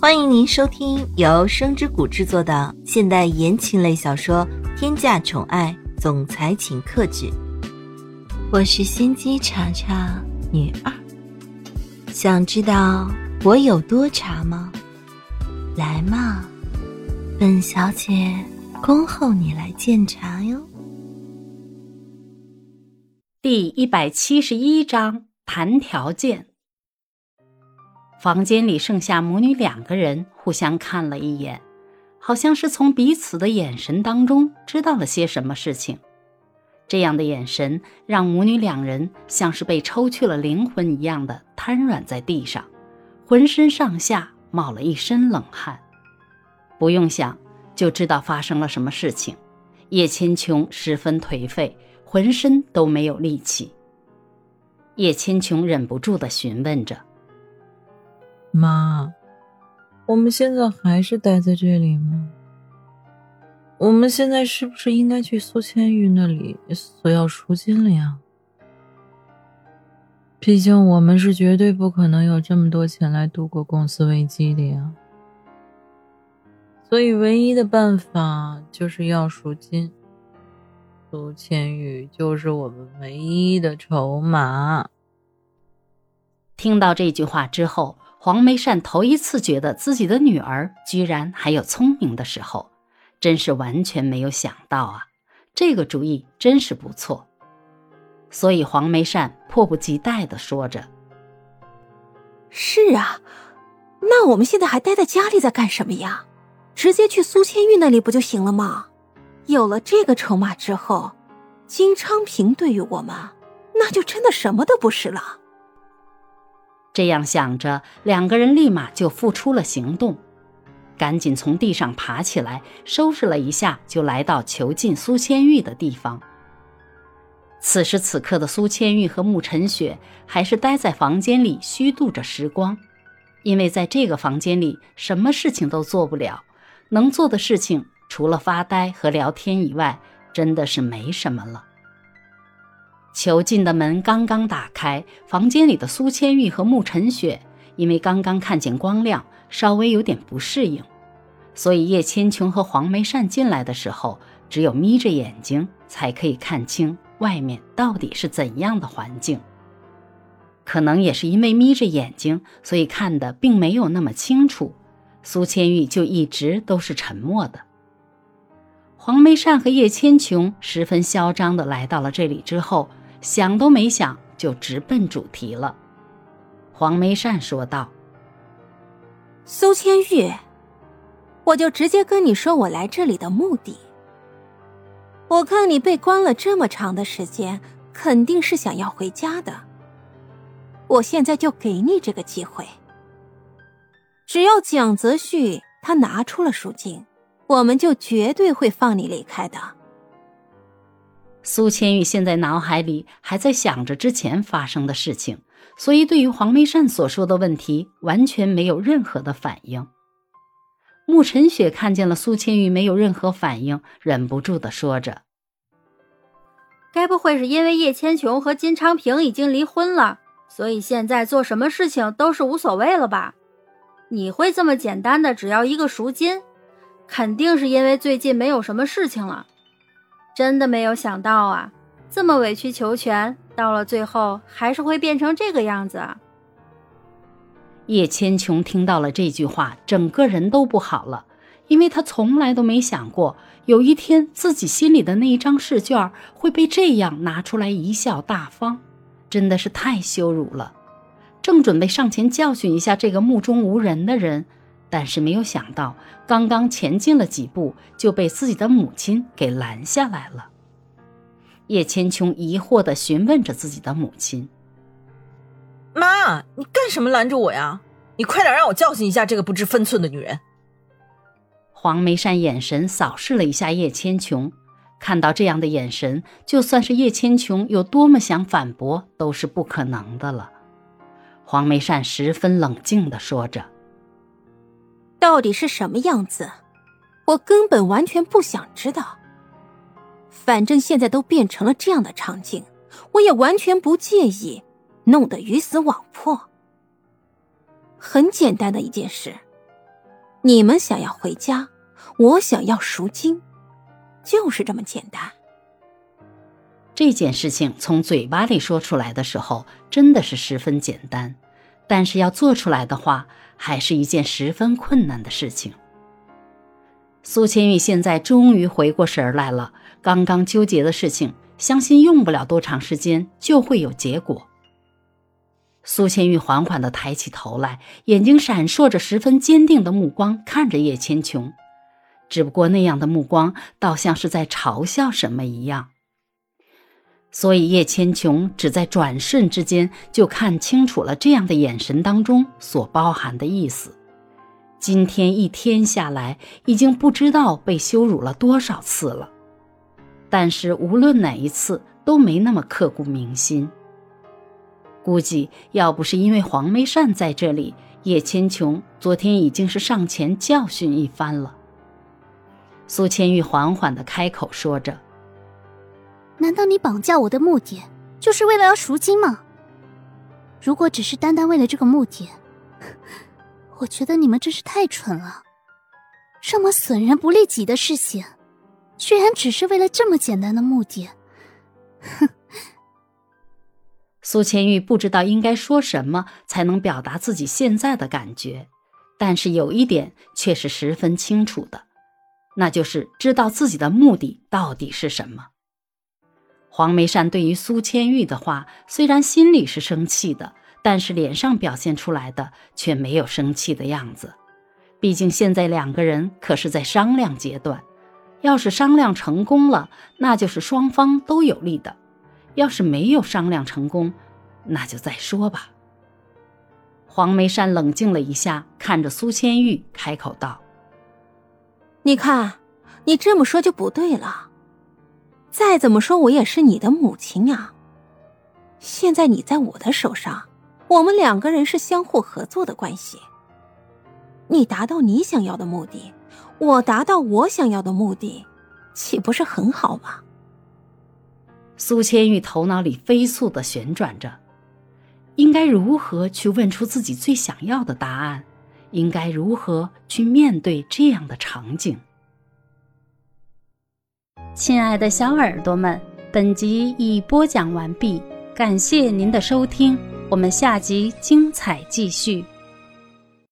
欢迎您收听由声之谷制作的现代言情类小说《天价宠爱总裁请克制》，我是心机茶茶女二。想知道我有多茶吗？来嘛，本小姐恭候你来鉴茶哟。第一百七十一章谈条件。房间里剩下母女两个人，互相看了一眼，好像是从彼此的眼神当中知道了些什么事情。这样的眼神让母女两人像是被抽去了灵魂一样的瘫软在地上，浑身上下冒了一身冷汗。不用想就知道发生了什么事情。叶千琼十分颓废，浑身都没有力气。叶千琼忍不住的询问着。妈，我们现在还是待在这里吗？我们现在是不是应该去苏千玉那里索要赎金了呀？毕竟我们是绝对不可能有这么多钱来度过公司危机的呀。所以唯一的办法就是要赎金。苏千玉就是我们唯一的筹码。听到这句话之后。黄梅善头一次觉得自己的女儿居然还有聪明的时候，真是完全没有想到啊！这个主意真是不错。所以黄梅善迫不及待的说着：“是啊，那我们现在还待在家里在干什么呀？直接去苏千玉那里不就行了吗？有了这个筹码之后，金昌平对于我们，那就真的什么都不是了。”这样想着，两个人立马就付出了行动，赶紧从地上爬起来，收拾了一下，就来到囚禁苏千玉的地方。此时此刻的苏千玉和慕晨雪还是待在房间里虚度着时光，因为在这个房间里什么事情都做不了，能做的事情除了发呆和聊天以外，真的是没什么了。囚禁的门刚刚打开，房间里的苏千玉和慕晨雪因为刚刚看见光亮，稍微有点不适应，所以叶千琼和黄梅善进来的时候，只有眯着眼睛才可以看清外面到底是怎样的环境。可能也是因为眯着眼睛，所以看的并没有那么清楚。苏千玉就一直都是沉默的。黄梅善和叶千琼十分嚣张的来到了这里之后。想都没想就直奔主题了，黄梅善说道：“苏千玉，我就直接跟你说我来这里的目的。我看你被关了这么长的时间，肯定是想要回家的。我现在就给你这个机会，只要蒋泽旭他拿出了赎金，我们就绝对会放你离开的。”苏千玉现在脑海里还在想着之前发生的事情，所以对于黄梅善所说的问题完全没有任何的反应。慕晨雪看见了苏千玉没有任何反应，忍不住的说着：“该不会是因为叶千琼和金昌平已经离婚了，所以现在做什么事情都是无所谓了吧？你会这么简单的只要一个赎金？肯定是因为最近没有什么事情了。”真的没有想到啊，这么委曲求全，到了最后还是会变成这个样子。啊叶千琼听到了这句话，整个人都不好了，因为他从来都没想过有一天自己心里的那一张试卷会被这样拿出来贻笑大方，真的是太羞辱了。正准备上前教训一下这个目中无人的人。但是没有想到，刚刚前进了几步，就被自己的母亲给拦下来了。叶千琼疑惑的询问着自己的母亲：“妈，你干什么拦着我呀？你快点让我教训一下这个不知分寸的女人！”黄梅善眼神扫视了一下叶千琼，看到这样的眼神，就算是叶千琼有多么想反驳，都是不可能的了。黄梅善十分冷静的说着。到底是什么样子，我根本完全不想知道。反正现在都变成了这样的场景，我也完全不介意，弄得鱼死网破。很简单的一件事，你们想要回家，我想要赎金，就是这么简单。这件事情从嘴巴里说出来的时候，真的是十分简单，但是要做出来的话，还是一件十分困难的事情。苏千玉现在终于回过神来了，刚刚纠结的事情，相信用不了多长时间就会有结果。苏千玉缓缓地抬起头来，眼睛闪烁着十分坚定的目光看着叶千琼，只不过那样的目光倒像是在嘲笑什么一样。所以叶千琼只在转瞬之间就看清楚了这样的眼神当中所包含的意思。今天一天下来，已经不知道被羞辱了多少次了，但是无论哪一次都没那么刻骨铭心。估计要不是因为黄梅善在这里，叶千琼昨天已经是上前教训一番了。苏千玉缓缓地开口说着：“难道你绑架我的目的就是为了要赎金吗？如果只是单单为了这个目的，我觉得你们真是太蠢了。这么损人不利己的事情，居然只是为了这么简单的目的，哼！”苏千玉不知道应该说什么才能表达自己现在的感觉，但是有一点却是十分清楚的，那就是知道自己的目的到底是什么。黄梅善对于苏千玉的话，虽然心里是生气的，但是脸上表现出来的却没有生气的样子。毕竟现在两个人可是在商量阶段，要是商量成功了，那就是双方都有利的。要是没有商量成功，那就再说吧。黄梅山冷静了一下，看着苏千玉，开口道：“你看，你这么说就不对了。再怎么说，我也是你的母亲呀。现在你在我的手上，我们两个人是相互合作的关系。你达到你想要的目的，我达到我想要的目的，岂不是很好吗？”苏千玉头脑里飞速的旋转着，应该如何去问出自己最想要的答案？应该如何去面对这样的场景？亲爱的小耳朵们，本集已播讲完毕，感谢您的收听，我们下集精彩继续。